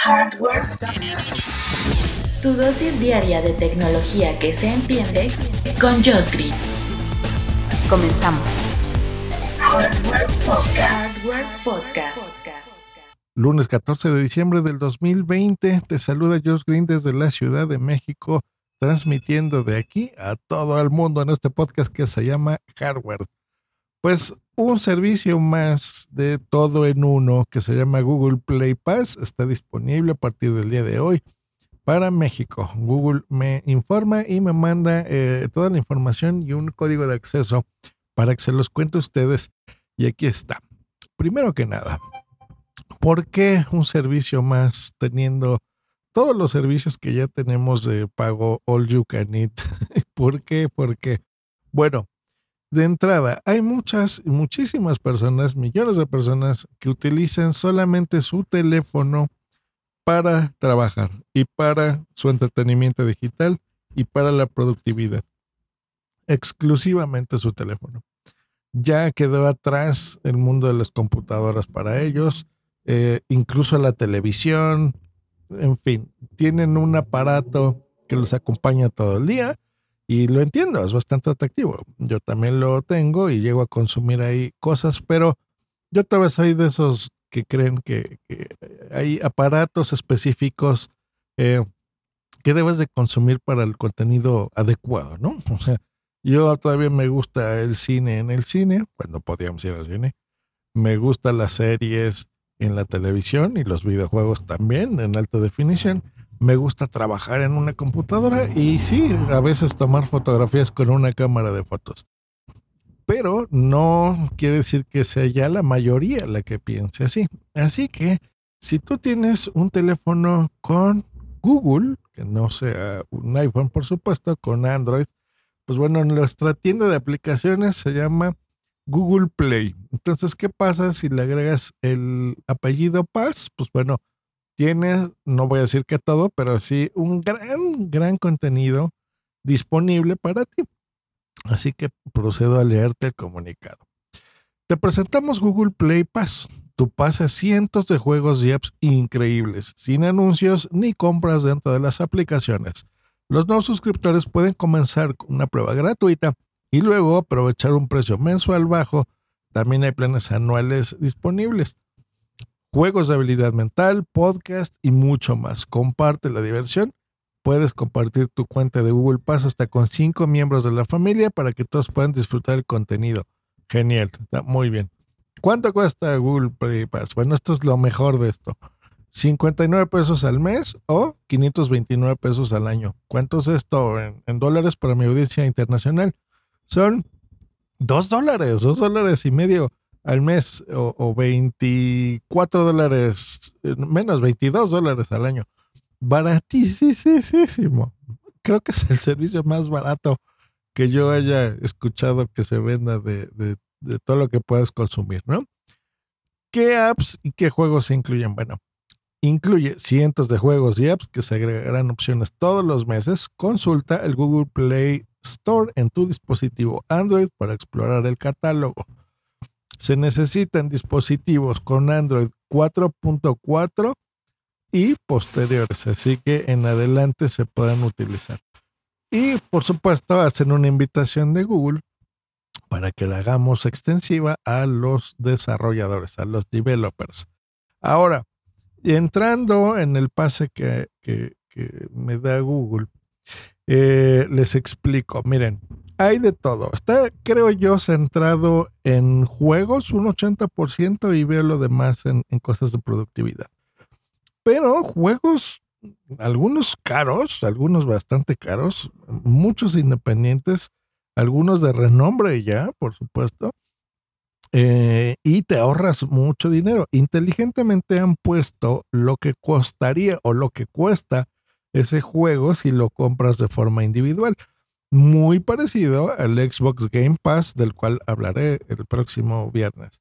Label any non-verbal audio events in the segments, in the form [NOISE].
Hardware. Tu dosis diaria de tecnología que se entiende con Josh Green. Comenzamos. Hardware Podcast. Hardware Podcast. Lunes 14 de diciembre del 2020, te saluda Josh Green desde la Ciudad de México, transmitiendo de aquí a todo el mundo en este podcast que se llama Hardware. Pues un servicio más de todo en uno que se llama Google Play Pass está disponible a partir del día de hoy para México. Google me informa y me manda eh, toda la información y un código de acceso para que se los cuente a ustedes. Y aquí está. Primero que nada, ¿por qué un servicio más teniendo todos los servicios que ya tenemos de pago All You Can Eat? [LAUGHS] ¿Por qué? Porque, bueno, de entrada, hay muchas, muchísimas personas, millones de personas que utilizan solamente su teléfono para trabajar y para su entretenimiento digital y para la productividad. Exclusivamente su teléfono. Ya quedó atrás el mundo de las computadoras para ellos, eh, incluso la televisión, en fin, tienen un aparato que los acompaña todo el día y lo entiendo, es bastante atractivo. Yo también lo tengo y llego a consumir ahí cosas, pero yo todavía soy de esos que creen que, hay aparatos específicos eh, que debes de consumir para el contenido adecuado, ¿no? [LAUGHS] O sea, yo todavía me gusta el cine en el cine, cuando podíamos ir al cine. Me gustan las series en la televisión y los videojuegos también en alta definición. Me gusta trabajar en una computadora y sí, a veces tomar fotografías con una cámara de fotos pero no quiere decir que sea ya la mayoría la que piense así. Así que si tú tienes un teléfono con Google, que no sea un iPhone por supuesto, con Android, pues bueno, en nuestra tienda de aplicaciones se llama Google Play. Entonces, ¿qué pasa si le agregas el apellido Paz? Pues bueno, tienes, no voy a decir que todo, pero sí un gran, gran contenido disponible para ti. Así que procedo a leerte el comunicado. Te presentamos Google Play Pass. Tu pasa cientos de juegos y apps increíbles, sin anuncios ni compras dentro de las aplicaciones. Los nuevos suscriptores pueden comenzar con una prueba gratuita y luego aprovechar un precio mensual bajo. También hay planes anuales disponibles. Juegos de habilidad mental, podcast y mucho más. Comparte la diversión puedes compartir tu cuenta de Google Pass hasta con cinco miembros de la familia para que todos puedan disfrutar el contenido. Genial, está muy bien. ¿Cuánto cuesta Google Play Pass? Bueno, esto es lo mejor de esto. 59 pesos al mes o 529 pesos al año. ¿Cuánto es esto en, dólares para mi audiencia internacional? Son 2 dólares, 2 dólares y medio al mes o, o 24 dólares, menos 22 dólares al año baratísimo. Creo que es el servicio más barato que yo haya escuchado que se venda de, todo lo que puedas consumir, ¿no? ¿Qué apps y qué juegos se incluyen? Bueno, incluye cientos de juegos y apps que se agregarán opciones todos los meses. Consulta el Google Play Store en tu dispositivo Android para explorar el catálogo. Se necesitan dispositivos con Android 4.4 y posteriores, así que en adelante se pueden utilizar. Y por supuesto hacen una invitación de Google para que la hagamos extensiva a los desarrolladores, a los developers. Ahora, entrando en el pase que, me da Google, eh, les explico, miren, hay de todo. Está, creo yo, centrado en juegos un 80% y veo lo demás en cosas de productividad pero juegos, algunos caros, algunos bastante caros, muchos independientes, algunos de renombre ya, por supuesto. eh, y te ahorras mucho dinero. Inteligentemente han puesto lo que costaría o lo que cuesta ese juego si lo compras de forma individual. Muy parecido al Xbox Game Pass del cual hablaré el próximo viernes.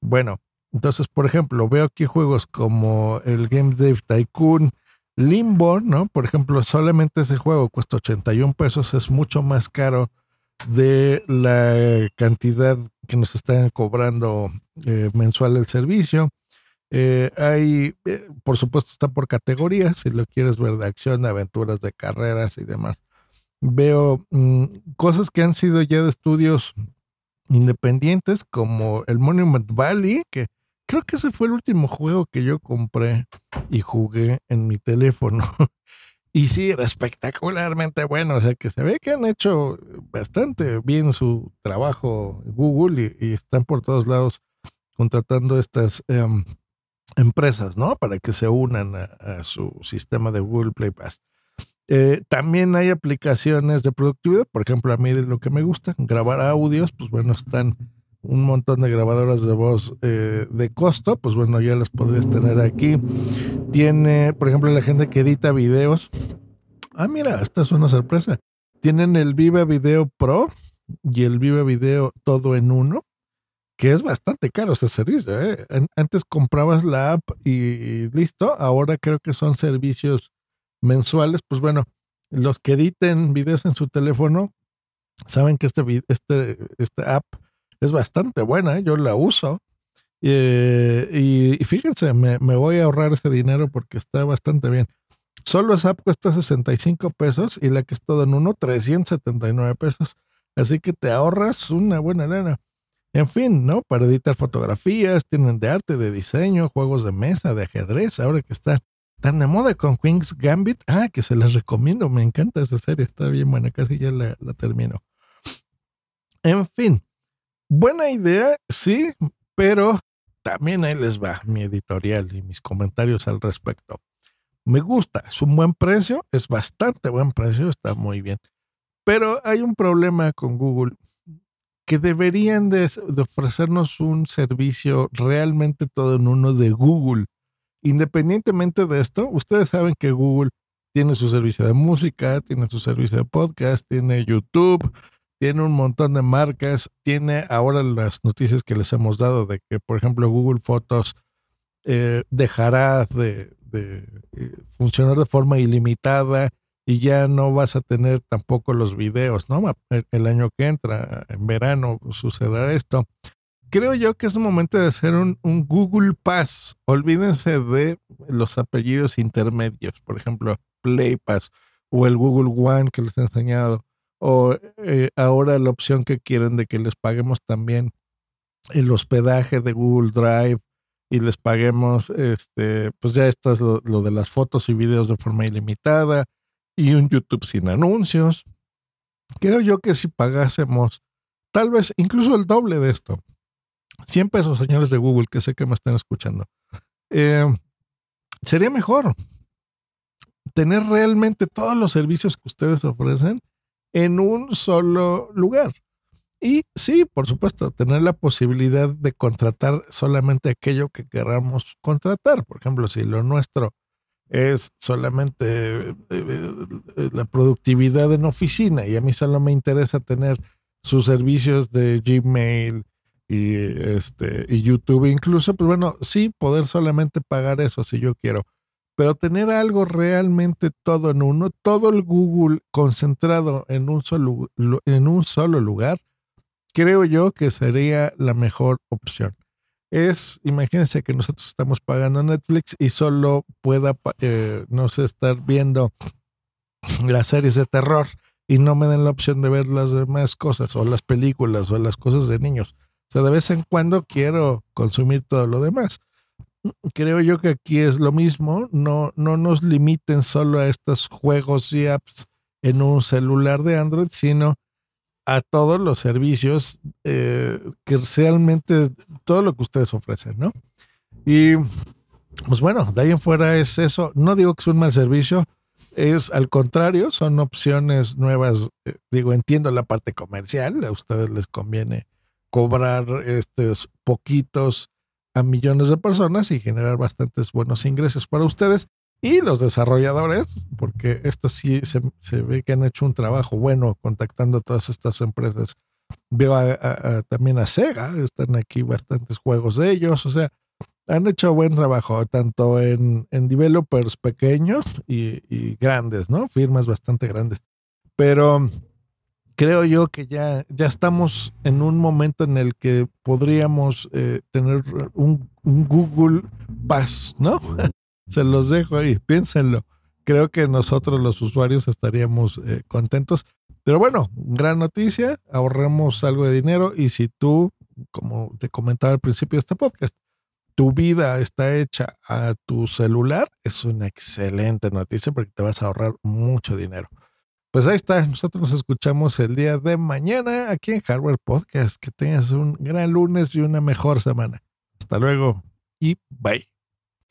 Bueno, entonces, por ejemplo, veo aquí juegos como el Game Dev Tycoon, Limbo, ¿no? Por ejemplo, solamente ese juego cuesta 81 pesos, es mucho más caro de la cantidad que nos están cobrando eh, mensual el servicio. Eh, hay, eh, por supuesto, está por categorías, si lo quieres ver de acción, de aventuras, de carreras y demás. Veo mm, cosas que han sido ya de estudios independientes, como el Monument Valley, que creo que ese fue el último juego que yo compré y jugué en mi teléfono. [LAUGHS] y sí, era espectacularmente bueno. O sea que se ve que han hecho bastante bien su trabajo Google y, están por todos lados contratando estas em, empresas, ¿no? Para que se unan a, su sistema de Google Play Pass. Eh, también hay aplicaciones de productividad, por ejemplo, a mí lo que me gusta, grabar audios, pues bueno, están un montón de grabadoras de voz eh, de costo, pues bueno, ya las podrías tener aquí. Tiene, por ejemplo, la gente que edita videos. Ah, mira, esta es una sorpresa. Tienen el Viva Video Pro y el Viva Video todo en uno, que es bastante caro ese servicio. ¿eh? Antes comprabas la app y listo, ahora creo que son servicios mensuales. Pues bueno, los que editen videos en su teléfono saben que este, este, esta app es bastante buena, ¿eh? yo la uso. Eh, y, fíjense, me, voy a ahorrar ese dinero porque está bastante bien. Solo esa app cuesta 65 pesos y la que es todo en uno, 379 pesos. Así que te ahorras una buena lana. En fin, ¿no? Para editar fotografías, tienen de arte, de diseño, juegos de mesa, de ajedrez, ahora que está tan de moda con Queen's Gambit. Ah, que se las recomiendo, me encanta esa serie, está bien buena, casi ya la termino. En fin, Buena idea, sí, pero también ahí les va mi editorial y mis comentarios al respecto. Me gusta, es un buen precio, es bastante buen precio, está muy bien. Pero hay un problema con Google que deberían de, ofrecernos un servicio realmente todo en uno de Google. Independientemente de esto, ustedes saben que Google tiene su servicio de música, tiene su servicio de podcast, tiene YouTube, tiene un montón de marcas, tiene ahora las noticias que les hemos dado de que, por ejemplo, Google Fotos eh, dejará de, eh, funcionar de forma ilimitada y ya no vas a tener tampoco los videos, ¿no? El, año que entra, en verano, sucederá esto. Creo yo que es un momento de hacer un, Google Pass. Olvídense de los apellidos intermedios, por ejemplo, Play Pass o el Google One que les he enseñado o eh, ahora la opción que quieren de que les paguemos también el hospedaje de Google Drive y les paguemos, este, pues ya esto es lo, de las fotos y videos de forma ilimitada y un YouTube sin anuncios. Creo yo que si pagásemos tal vez incluso el doble de esto, 100 pesos, señores de Google, que sé que me están escuchando, eh, sería mejor tener realmente todos los servicios que ustedes ofrecen en un solo lugar. Y sí, por supuesto, tener la posibilidad de contratar solamente aquello que queramos contratar. Por ejemplo, si lo nuestro es solamente eh, eh, la productividad en oficina y a mí solo me interesa tener sus servicios de Gmail y este y YouTube incluso, pues bueno, sí poder solamente pagar eso si yo quiero pero tener algo realmente todo en uno, todo el Google concentrado en un solo, en un solo lugar, creo yo que sería la mejor opción. Es, imagínense que nosotros estamos pagando Netflix y solo pueda, eh, no sé, estar viendo las series de terror y no me den la opción de ver las demás cosas o las películas o las cosas de niños. De vez en cuando quiero consumir todo lo demás creo yo que aquí es lo mismo, no, no nos limiten solo a estos juegos y apps en un celular de Android, sino a todos los servicios eh, que realmente todo lo que ustedes ofrecen, ¿no? Y pues bueno, de ahí en fuera es eso. No digo que es un mal servicio, es al contrario, son opciones nuevas. Eh, digo, entiendo la parte comercial, a ustedes les conviene cobrar estos poquitos a millones de personas y generar bastantes buenos ingresos para ustedes y los desarrolladores, porque esto sí se, ve que han hecho un trabajo bueno contactando a todas estas empresas. Veo también a Sega, están aquí bastantes juegos de ellos, o sea, han hecho buen trabajo tanto en, en developers pequeños y, grandes, ¿no? Firmas bastante grandes. Pero creo yo que ya, ya estamos en un momento en el que podríamos eh, tener un, Google Pass, ¿no? [LAUGHS] Se los dejo ahí, piénsenlo. Creo que nosotros los usuarios estaríamos eh, contentos. Pero bueno, gran noticia, ahorremos algo de dinero y si tú, como te comentaba al principio de este podcast, tu vida está hecha a tu celular, es una excelente noticia porque te vas a ahorrar mucho dinero. Pues ahí está, nosotros nos escuchamos el día de mañana aquí en Hardware Podcast. Que tengas un gran lunes y una mejor semana. Hasta luego y bye.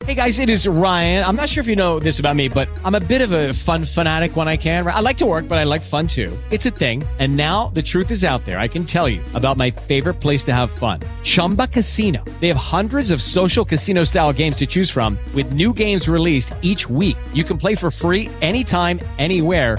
Hey guys, it is Ryan. I'm not sure if you know this about me, but I'm a bit of a fun fanatic when I can. I like to work, but I like fun too. It's a thing. And now the truth is out there. I can tell you about my favorite place to have fun Chumba Casino. They have hundreds of social casino style games to choose from, with new games released each week. You can play for free anytime, anywhere